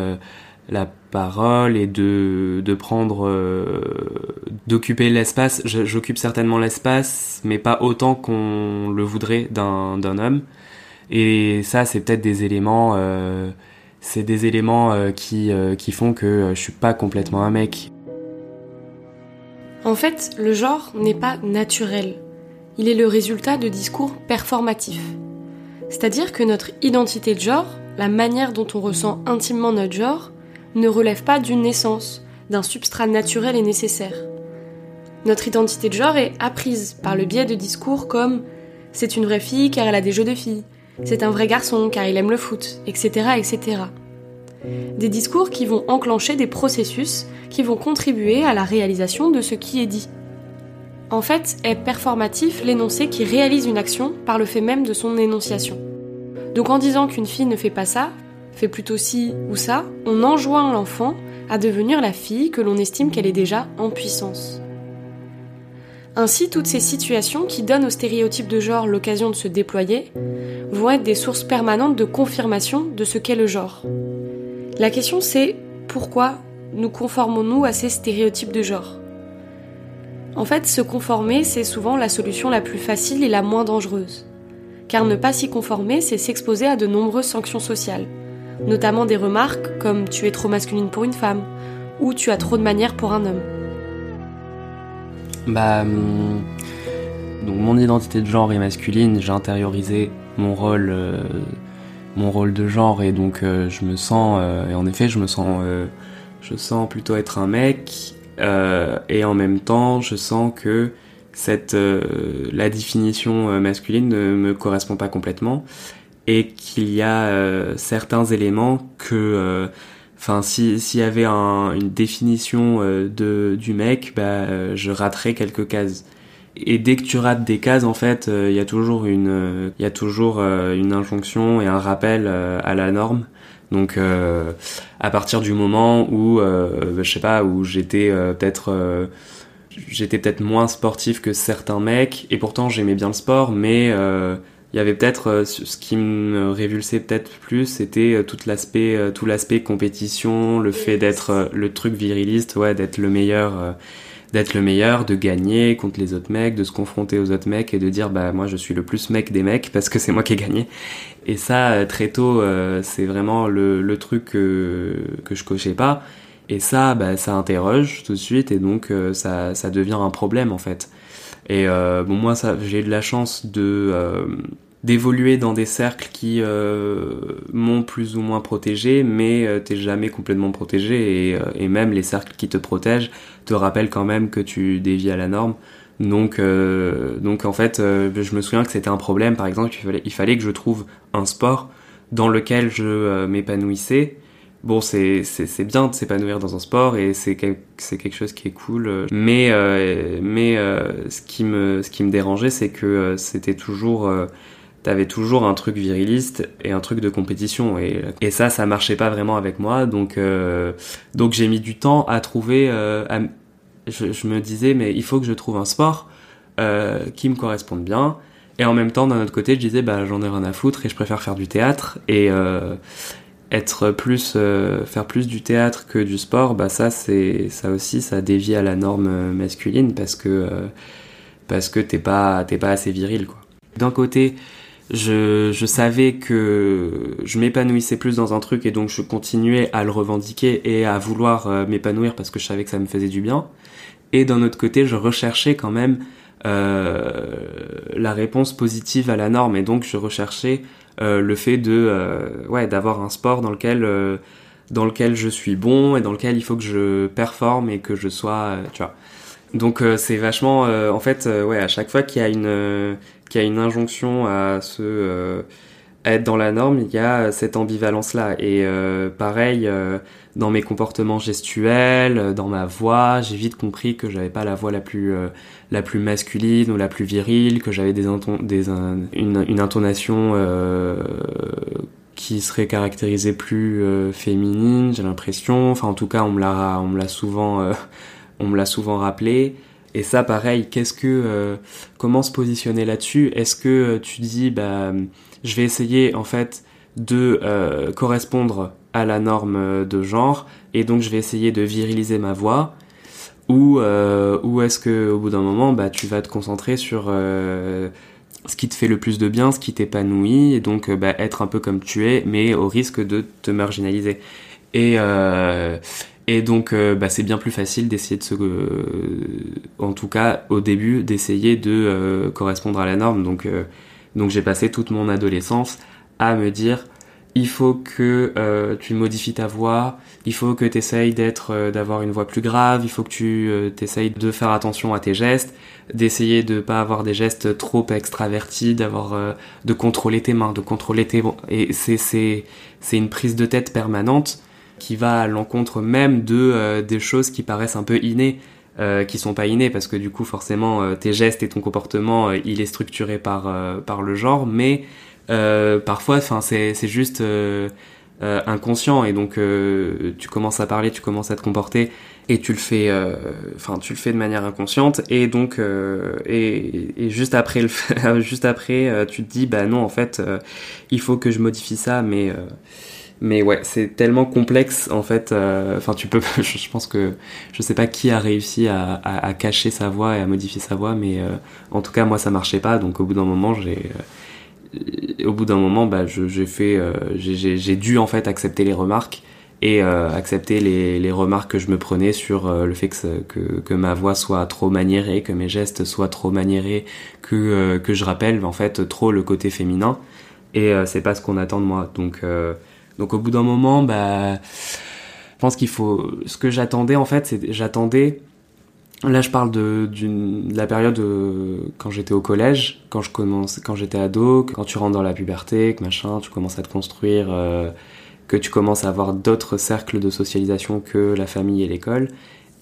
la parole et de, de prendre, d'occuper l'espace. J'occupe certainement l'espace, mais pas autant qu'on le voudrait d'un d'un homme. Et ça, c'est peut-être des éléments c'est des éléments euh, qui, euh, qui font que euh, je suis pas complètement un mec. En fait, le genre n'est pas naturel. Il est le résultat de discours performatifs. C'est-à-dire que notre identité de genre, la manière dont on ressent intimement notre genre, ne relève pas d'une naissance, d'un substrat naturel et nécessaire. Notre identité de genre est apprise par le biais de discours comme c'est une vraie fille car elle a des jeux de filles, c'est un vrai garçon car il aime le foot, etc., etc. Des discours qui vont enclencher des processus qui vont contribuer à la réalisation de ce qui est dit. En fait, est performatif l'énoncé qui réalise une action par le fait même de son énonciation. Donc en disant qu'une fille ne fait pas ça, fait plutôt ci ou ça, on enjoint l'enfant à devenir la fille que l'on estime qu'elle est déjà en puissance. Ainsi, toutes ces situations qui donnent au stéréotype de genre l'occasion de se déployer vont être des sources permanentes de confirmation de ce qu'est le genre. La question c'est pourquoi nous conformons-nous à ces stéréotypes de genre? En fait, se conformer, c'est souvent la solution la plus facile et la moins dangereuse. Car ne pas s'y conformer, c'est s'exposer à de nombreuses sanctions sociales, notamment des remarques comme tu es trop masculine pour une femme ou tu as trop de manières pour un homme. Bah, hum, donc mon identité de genre est masculine, j'ai intériorisé mon rôle, euh, mon rôle de genre et donc euh, je me sens, euh, et en effet je me sens, je sens plutôt être un mec et en même temps je sens que cette, la définition masculine ne me correspond pas complètement et qu'il y a certains éléments que Enfin, s'il y avait un, une définition euh, de, du mec, bah, euh, je raterais quelques cases. et dès que tu rates des cases, en fait, il y a toujours une, il y a toujours une injonction et un rappel à la norme. Donc, à partir du moment où, je sais pas, où j'étais peut-être j'étais peut-être moins sportif que certains mecs et pourtant j'aimais bien le sport mais euh, il y avait peut-être euh, ce qui me révulsait peut-être plus c'était euh, tout l'aspect tout l'aspect compétition le fait d'être le truc viriliste ouais d'être le meilleur d'être le meilleur de gagner contre les autres mecs de se confronter aux autres mecs et de dire bah moi je suis le plus mec des mecs parce que c'est moi qui ai gagné. Et ça très tôt c'est vraiment le, le truc que, que je cochais pas. Et ça, bah, ça interroge tout de suite et donc euh, ça, ça devient un problème en fait. Et euh, bon, moi, ça, j'ai eu de la chance de euh, d'évoluer dans des cercles qui m'ont plus ou moins protégé, mais t'es jamais complètement protégé et, et, même les cercles qui te protègent te rappellent quand même que tu dévies à la norme. Donc, donc en fait, je me souviens que c'était un problème. Par exemple, il fallait, il fallait que je trouve un sport dans lequel je m'épanouissais bon, c'est bien de s'épanouir dans un sport et c'est quelque chose qui est cool. Mais, euh, mais euh, ce, qui me, ce qui me dérangeait, c'est que euh, c'était toujours. T'avais toujours un truc viriliste et un truc de compétition et, et ça, ça marchait pas vraiment avec moi. Donc, donc j'ai mis du temps à trouver. je, je, me disais, mais il faut que je trouve un sport qui me corresponde bien. Et en même temps, d'un autre côté, je disais, bah, j'en ai rien à foutre et je préfère faire du théâtre. Et, être plus euh, faire plus du théâtre que du sport bah ça c'est ça aussi ça dévie à la norme euh, masculine parce que euh, parce que t'es pas t'es pas assez viril quoi d'un côté je, je savais que je m'épanouissais plus dans un truc et donc je continuais à le revendiquer et à vouloir m'épanouir parce que je savais que ça me faisait du bien. Et d'un autre côté je recherchais quand même la réponse positive à la norme et donc je recherchais euh, le fait de euh, ouais d'avoir un sport dans lequel euh, dans lequel je suis bon et dans lequel il faut que je performe et que je sois tu vois. Donc c'est vachement en fait ouais à chaque fois qu'il y a une qu'il y a une injonction à se être dans la norme, il y a cette ambivalence-là. Et pareil, dans mes comportements gestuels, dans ma voix, j'ai vite compris que j'avais pas la voix la plus la plus masculine ou la plus virile, que j'avais des, des une, intonation euh, qui serait caractérisée plus euh, féminine, j'ai l'impression. Enfin, en tout cas, on me l'a, on me l'a souvent, euh, on me l'a souvent rappelé. Et ça, pareil, qu'est-ce que, comment se positionner là-dessus? Est-ce que tu dis, bah, je vais essayer en fait de correspondre à la norme de genre, et donc je vais essayer de viriliser ma voix? Ou euh, ou est-ce que au bout d'un moment bah tu vas te concentrer sur euh, ce qui te fait le plus de bien, ce qui t'épanouit et donc euh, bah, être un peu comme tu es mais au risque de te marginaliser. Euh, et donc euh, bah, c'est bien plus facile d'essayer de se en tout cas au début d'essayer de correspondre à la norme. Donc donc j'ai passé toute mon adolescence à me dire il faut que euh, tu modifies ta voix, il faut que tu essayes d'être, euh, d'avoir une voix plus grave, il faut que tu euh, essayes de faire attention à tes gestes, d'essayer de pas avoir des gestes trop extravertis, d'avoir, euh, de contrôler tes mains, de contrôler tes, et c'est, c'est, c'est une prise de tête permanente qui va à l'encontre même de des choses qui paraissent un peu innées. Euh, qui sont pas innées parce que du coup forcément tes gestes et ton comportement il est structuré par par le genre mais euh, parfois, enfin, c'est c'est juste euh, euh, inconscient et donc tu commences à parler, tu commences à te comporter et tu le fais, enfin, tu le fais de manière inconsciente et donc et, et, juste après le, juste après, tu te dis bah non, en fait, il faut que je modifie ça, mais mais ouais, c'est tellement complexe en fait. Enfin, tu peux. Je pense que je sais pas qui a réussi à, cacher sa voix et à modifier sa voix, mais en tout cas moi ça marchait pas. Donc au bout d'un moment, j'ai au bout d'un moment, bah, j'ai fait, euh, j'ai dû en fait accepter les remarques et euh, accepter les, remarques que je me prenais sur euh, le fait que, que, que, ma voix soit trop maniérée, que mes gestes soient trop maniérés, que, que je rappelle en fait trop le côté féminin. Et c'est pas ce qu'on attend de moi. Donc, donc au bout d'un moment, bah, je pense qu'il faut. Ce que j'attendais en fait, c'est j'attendais Là, je parle de, la période euh, quand j'étais au collège, quand je commence, quand j'étais ado, quand tu rentres dans la puberté, que machin, tu commences à te construire, euh, que tu commences à avoir d'autres cercles de socialisation que la famille et l'école.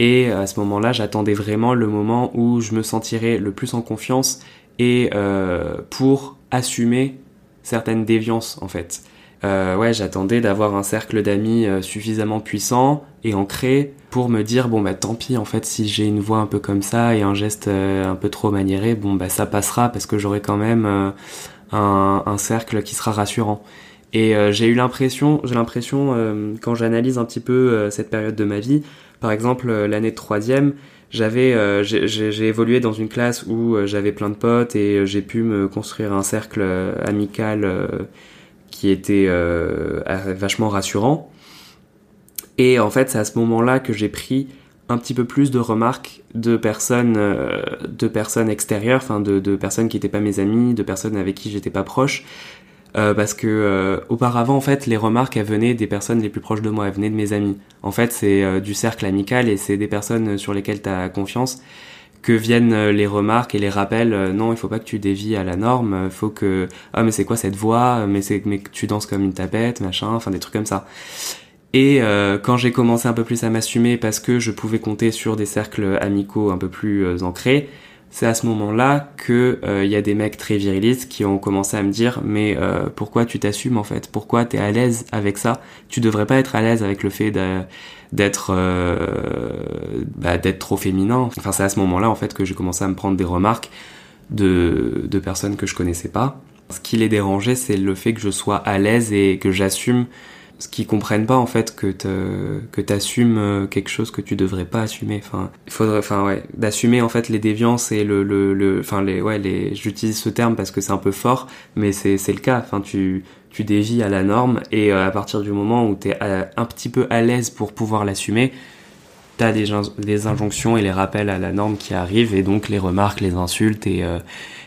Et à ce moment-là, j'attendais vraiment le moment où je me sentirais le plus en confiance et euh, pour assumer certaines déviances en fait. Euh, ouais, j'attendais d'avoir un cercle d'amis euh, suffisamment puissant et ancré pour me dire bon bah tant pis en fait si j'ai une voix un peu comme ça et un geste un peu trop maniéré, bon bah ça passera parce que j'aurai quand même un, un, cercle qui sera rassurant. Et j'ai eu l'impression, j'ai l'impression quand j'analyse un petit peu cette période de ma vie, par exemple l'année de troisième, j'avais euh, j'ai évolué dans une classe où euh, j'avais plein de potes et euh, j'ai pu me construire un cercle amical qui était vachement rassurant. Et en fait, c'est à ce moment-là que j'ai pris un petit peu plus de remarques de personnes, de personnes extérieures, enfin de, personnes qui n'étaient pas mes amis, de personnes avec qui j'étais pas proche, euh, parce que euh, auparavant en fait les remarques elles venaient des personnes les plus proches de moi, elles venaient de mes amis. En fait c'est euh, du cercle amical et c'est des personnes sur lesquelles tu as confiance que viennent les remarques et les rappels non il faut pas que tu dévies à la norme faut que ah mais c'est quoi cette voix mais c'est mais tu danses comme une tapette machin enfin des trucs comme ça. Et quand j'ai commencé un peu plus à m'assumer parce que je pouvais compter sur des cercles amicaux un peu plus ancrés c'est à ce moment-là que il euh, y a des mecs très virilistes qui ont commencé à me dire mais euh, pourquoi tu t'assumes en fait? Pourquoi t'es à l'aise avec ça? Tu devrais pas être à l'aise avec le fait d'être euh, bah, d'être trop féminin. Enfin c'est à ce moment-là en fait que j'ai commencé à me prendre des remarques de, de personnes que je connaissais pas. Ce qui les dérangeait c'est le fait que je sois à l'aise et que j'assume ce qu'ils comprennent pas en fait que que t'assumes euh, quelque chose que tu devrais pas assumer. Enfin il faudrait enfin ouais d'assumer en fait les déviances et le le enfin les ouais les j'utilise ce terme parce que c'est un peu fort mais c'est c'est le cas. Enfin tu tu à la norme et euh, à partir du moment où tu es euh, un petit peu à l'aise pour pouvoir l'assumer t'as des injonctions et les rappels à la norme qui arrivent et donc les remarques les insultes et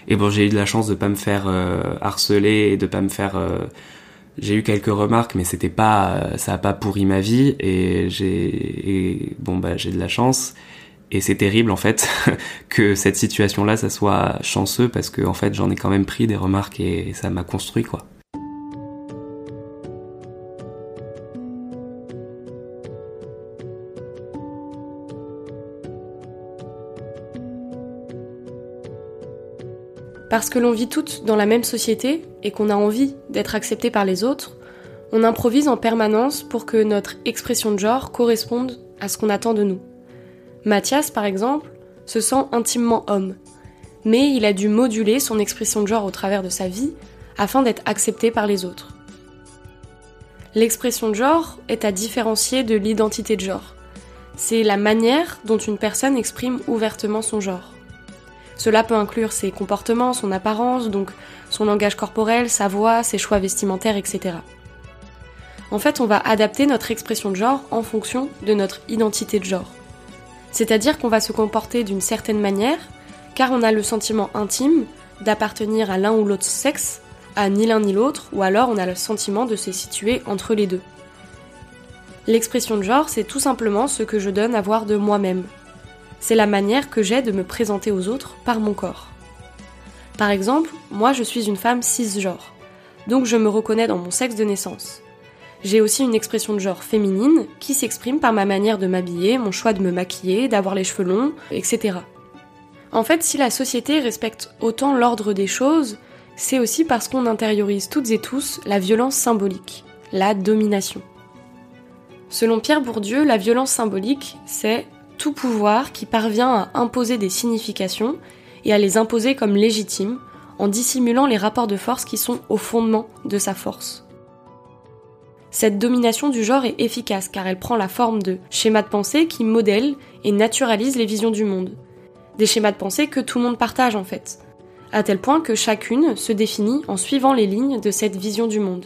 et bon j'ai eu de la chance de pas me faire harceler et de pas me faire j'ai eu quelques remarques, mais c'était pas, ça a pas pourri ma vie et j'ai, bon bah j'ai de la chance et c'est terrible en fait que cette situation-là, ça soit chanceux parce que en fait j'en ai quand même pris des remarques et ça m'a construit quoi. Parce que l'on vit toutes dans la même société et qu'on a envie d'être accepté par les autres, on improvise en permanence pour que notre expression de genre corresponde à ce qu'on attend de nous. Mathias, par exemple, se sent intimement homme, mais il a dû moduler son expression de genre au travers de sa vie afin d'être accepté par les autres. L'expression de genre est à différencier de l'identité de genre. C'est la manière dont une personne exprime ouvertement son genre. Cela peut inclure ses comportements, son apparence, donc son langage corporel, sa voix, ses choix vestimentaires, etc. En fait, on va adapter notre expression de genre en fonction de notre identité de genre. C'est-à-dire qu'on va se comporter d'une certaine manière, car on a le sentiment intime d'appartenir à l'un ou l'autre sexe, à ni l'un ni l'autre, ou alors on a le sentiment de se situer entre les deux. L'expression de genre, c'est tout simplement ce que je donne à voir de moi-même, c'est la manière que j'ai de me présenter aux autres par mon corps. Par exemple, moi je suis une femme cisgenre, donc je me reconnais dans mon sexe de naissance. J'ai aussi une expression de genre féminine qui s'exprime par ma manière de m'habiller, mon choix de me maquiller, d'avoir les cheveux longs, etc. En fait, si la société respecte autant l'ordre des choses, c'est aussi parce qu'on intériorise toutes et tous la violence symbolique, la domination. Selon Pierre Bourdieu, la violence symbolique, c'est tout pouvoir qui parvient à imposer des significations et à les imposer comme légitimes en dissimulant les rapports de force qui sont au fondement de sa force. Cette domination du genre est efficace car elle prend la forme de schémas de pensée qui modèlent et naturalisent les visions du monde. Des schémas de pensée que tout le monde partage en fait, à tel point que chacune se définit en suivant les lignes de cette vision du monde.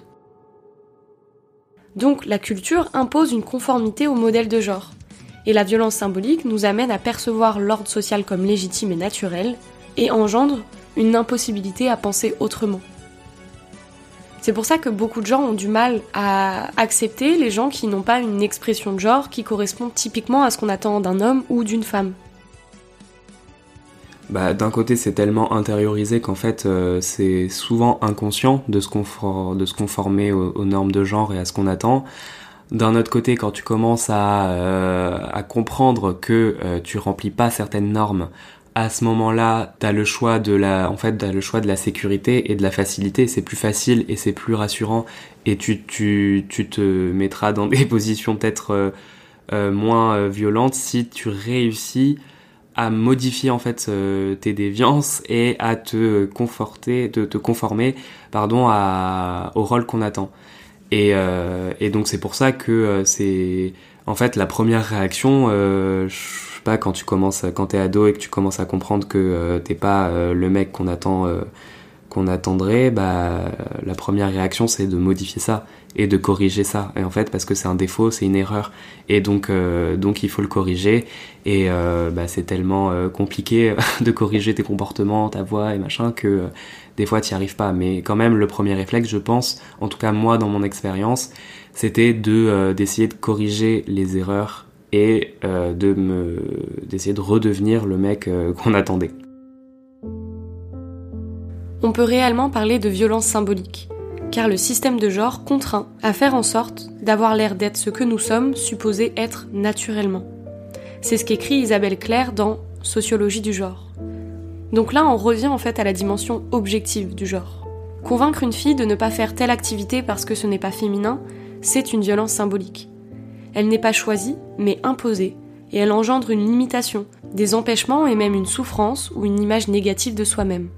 Donc la culture impose une conformité au modèle de genre, et la violence symbolique nous amène à percevoir l'ordre social comme légitime et naturel, et engendre une impossibilité à penser autrement. C'est pour ça que beaucoup de gens ont du mal à accepter les gens qui n'ont pas une expression de genre qui correspond typiquement à ce qu'on attend d'un homme ou d'une femme. Bah, d'un côté, c'est tellement intériorisé qu'en fait, euh, c'est souvent inconscient de se, conformer aux, normes de genre et à ce qu'on attend. D'un autre côté, quand tu commences à, euh, comprendre que euh, tu remplis pas certaines normes, à ce moment-là, t'as le choix de la, en fait, t'as le choix de la sécurité et de la facilité. C'est plus facile et c'est plus rassurant. Et tu, tu, tu te mettras dans des positions peut-être euh, moins violentes si tu réussis à modifier en fait tes déviances et à te conforter, te, te conformer, pardon, à, au rôle qu'on attend. Et, euh, et donc c'est pour ça que euh, c'est en fait la première réaction, euh, je sais pas quand tu commences, quand t'es ado et que tu commences à comprendre que euh, t'es pas euh, le mec qu'on attend, qu'on attendrait, bah la première réaction c'est de modifier ça et de corriger ça. Et en fait parce que c'est un défaut, c'est une erreur et donc donc il faut le corriger et bah, c'est tellement compliqué de corriger tes comportements, ta voix et machin que des fois tu n'y arrives pas, mais quand même le premier réflexe, je pense, en tout cas moi dans mon expérience, c'était de euh, d'essayer de corriger les erreurs et euh, de me d'essayer de redevenir le mec euh, qu'on attendait. On peut réellement parler de violence symbolique, car le système de genre contraint à faire en sorte d'avoir l'air d'être ce que nous sommes supposés être naturellement. C'est ce qu'écrit Isabelle Claire dans Sociologie du genre. Donc là, on revient en fait à la dimension objective du genre. Convaincre une fille de ne pas faire telle activité parce que ce n'est pas féminin, c'est une violence symbolique. Elle n'est pas choisie, mais imposée, et elle engendre une limitation, des empêchements et même une souffrance ou une image négative de soi-même.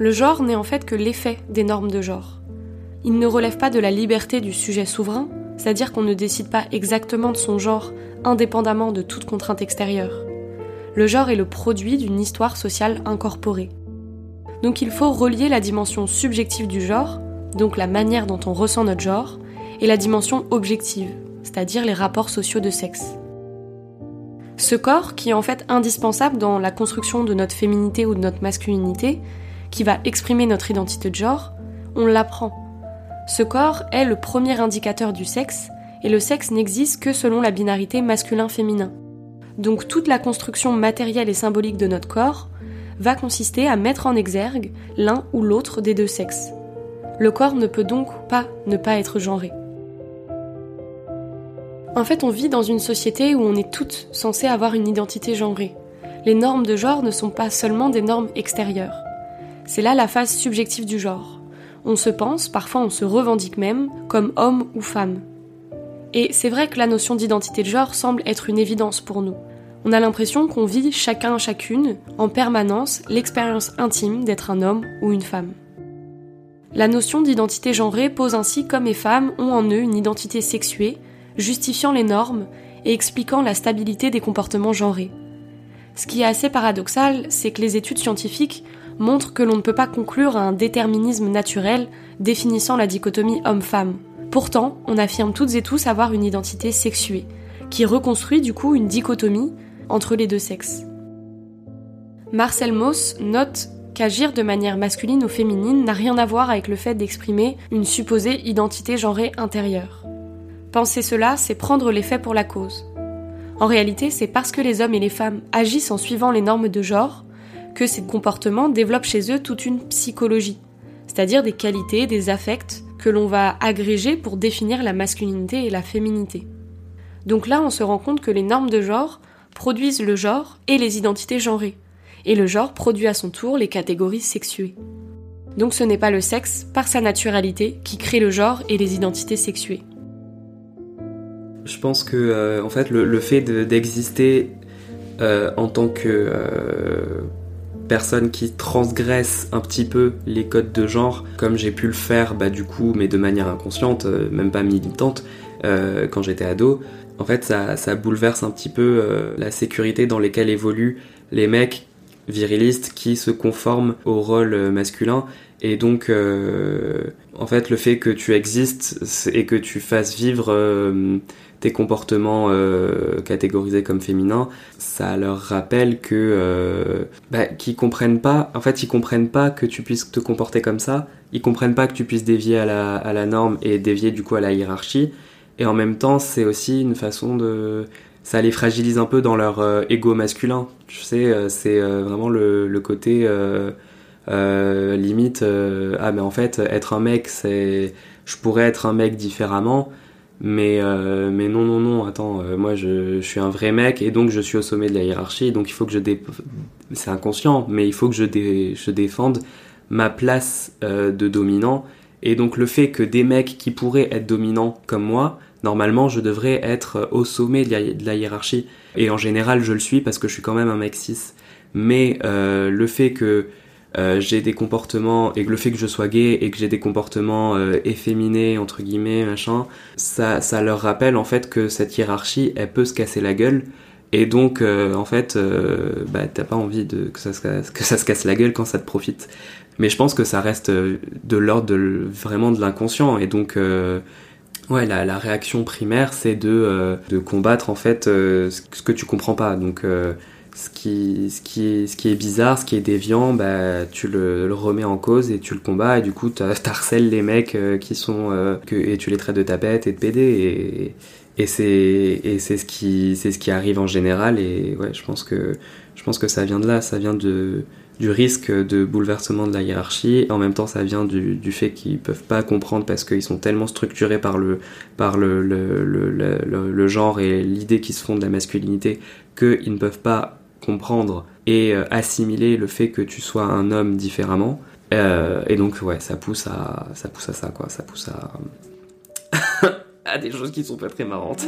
Le genre n'est en fait que l'effet des normes de genre. Il ne relève pas de la liberté du sujet souverain, c'est-à-dire qu'on ne décide pas exactement de son genre indépendamment de toute contrainte extérieure le genre est le produit d'une histoire sociale incorporée. Donc il faut relier la dimension subjective du genre, donc la manière dont on ressent notre genre, et la dimension objective, c'est-à-dire les rapports sociaux de sexe. Ce corps, qui est en fait indispensable dans la construction de notre féminité ou de notre masculinité, qui va exprimer notre identité de genre, on l'apprend. Ce corps est le premier indicateur du sexe, et le sexe n'existe que selon la binarité masculin-féminin. Donc toute la construction matérielle et symbolique de notre corps va consister à mettre en exergue l'un ou l'autre des deux sexes. Le corps ne peut donc pas ne pas être genré. En fait, on vit dans une société où on est toutes censées avoir une identité genrée. Les normes de genre ne sont pas seulement des normes extérieures. C'est là la phase subjective du genre. On se pense, parfois on se revendique même, comme homme ou femme. Et c'est vrai que la notion d'identité de genre semble être une évidence pour nous on a l'impression qu'on vit chacun chacune, en permanence, l'expérience intime d'être un homme ou une femme. La notion d'identité genrée pose ainsi qu'hommes et femmes ont en eux une identité sexuée, justifiant les normes et expliquant la stabilité des comportements genrés. Ce qui est assez paradoxal, c'est que les études scientifiques montrent que l'on ne peut pas conclure à un déterminisme naturel définissant la dichotomie homme-femme. Pourtant, on affirme toutes et tous avoir une identité sexuée, qui reconstruit du coup une dichotomie entre les deux sexes. Marcel Mauss note qu'agir de manière masculine ou féminine n'a rien à voir avec le fait d'exprimer une supposée identité genrée intérieure. Penser cela, c'est prendre les faits pour la cause. En réalité, c'est parce que les hommes et les femmes agissent en suivant les normes de genre que ces comportements développent chez eux toute une psychologie, c'est-à-dire des qualités, des affects que l'on va agréger pour définir la masculinité et la féminité. Donc là, on se rend compte que les normes de genre produisent le genre et les identités genrées, et le genre produit à son tour les catégories sexuées. Donc ce n'est pas le sexe, par sa naturalité, qui crée le genre et les identités sexuées. Je pense que euh, en fait le, fait d'exister euh, en tant que euh, personne qui transgresse un petit peu les codes de genre, comme j'ai pu le faire bah, du coup, mais de manière inconsciente, même pas militante, quand j'étais ado, en fait, ça, bouleverse un petit peu euh, la sécurité dans laquelle évoluent les mecs virilistes qui se conforment au rôle euh, masculin. Et donc, euh, en fait, le fait que tu existes et que tu fasses vivre tes comportements catégorisés comme féminins, ça leur rappelle que bah, qu'ils comprennent pas. En fait, ils comprennent pas que tu puisses te comporter comme ça. Ils comprennent pas que tu puisses dévier à la, à la norme et dévier du coup à la hiérarchie. Et en même temps, c'est aussi une façon de. Ça les fragilise un peu dans leur euh, ego masculin. Tu sais, euh, c'est euh, vraiment le, le côté. limite, ah mais en fait, être un mec, c'est, je pourrais être un mec différemment, mais mais non non non, attends, moi je, je, suis un vrai mec et donc je suis au sommet de la hiérarchie, donc il faut que je dé... c'est inconscient, mais il faut que je, dé... je défende ma place de dominant et donc le fait que des mecs qui pourraient être dominants comme moi, normalement je devrais être au sommet de la, hiérarchie. Et en général je le suis parce que je suis quand même un mec cis. Mais euh, le fait que euh, j'ai des comportements et que le fait que je sois gay et que j'ai des comportements euh, efféminés entre guillemets machin, ça, ça leur rappelle en fait que cette hiérarchie elle peut se casser la gueule et donc, euh, en fait, bah, t'as pas envie de, que, ça se, que ça se casse la gueule quand ça te profite. Mais je pense que ça reste de l'ordre de, vraiment de l'inconscient. Et donc, ouais, la, la, réaction primaire, c'est de, de combattre, en fait, ce que tu comprends pas. Donc, ce, qui, ce, qui est, ce qui est bizarre, ce qui est déviant, bah, tu le, remets en cause et tu le combats. Et du coup, t'harcèles les mecs qui sont... que, et tu les traites de tapette et de PD. Et, et c'est ce qui ce qui arrive en général et ouais je pense que je pense que ça vient de là ça vient de du risque de bouleversement de la hiérarchie en même temps ça vient du, fait qu'ils peuvent pas comprendre parce qu'ils sont tellement structurés par le par le le, le, le, genre et l'idée qui se font de la masculinité qu'ils ne peuvent pas comprendre et euh, assimiler le fait que tu sois un homme différemment euh, et donc ouais ça pousse à ça pousse à ça quoi ça pousse à à des choses qui sont pas très marrantes.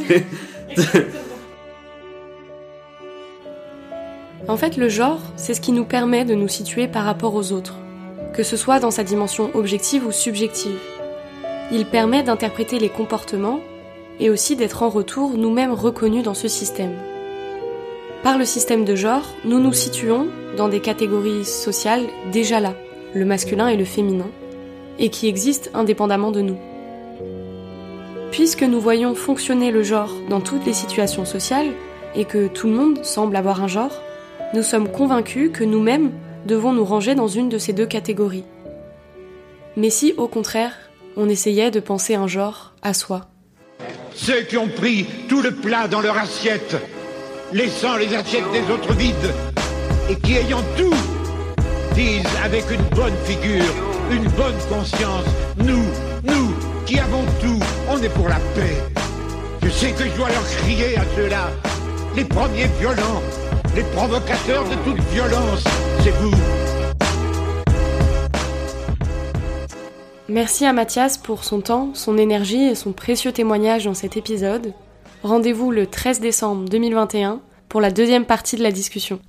en fait, le genre, c'est ce qui nous permet de nous situer par rapport aux autres, que ce soit dans sa dimension objective ou subjective. Il permet d'interpréter les comportements et aussi d'être en retour nous-mêmes reconnus dans ce système. Par le système de genre, nous nous situons dans des catégories sociales déjà là, le masculin et le féminin, et qui existent indépendamment de nous. Puisque nous voyons fonctionner le genre dans toutes les situations sociales et que tout le monde semble avoir un genre, nous sommes convaincus que nous-mêmes devons nous ranger dans une de ces deux catégories. Mais si, au contraire, on essayait de penser un genre à soi Ceux qui ont pris tout le plat dans leur assiette, laissant les assiettes des autres vides, et qui ayant tout, disent avec une bonne figure, une bonne conscience, nous, nous, qui avons tout, on est pour la paix. Je sais que je dois leur crier à ceux-là, les premiers violents, les provocateurs de toute violence, c'est vous. Merci à Mathias pour son temps, son énergie et son précieux témoignage dans cet épisode. Rendez-vous le 13 décembre 2021 pour la deuxième partie de la discussion.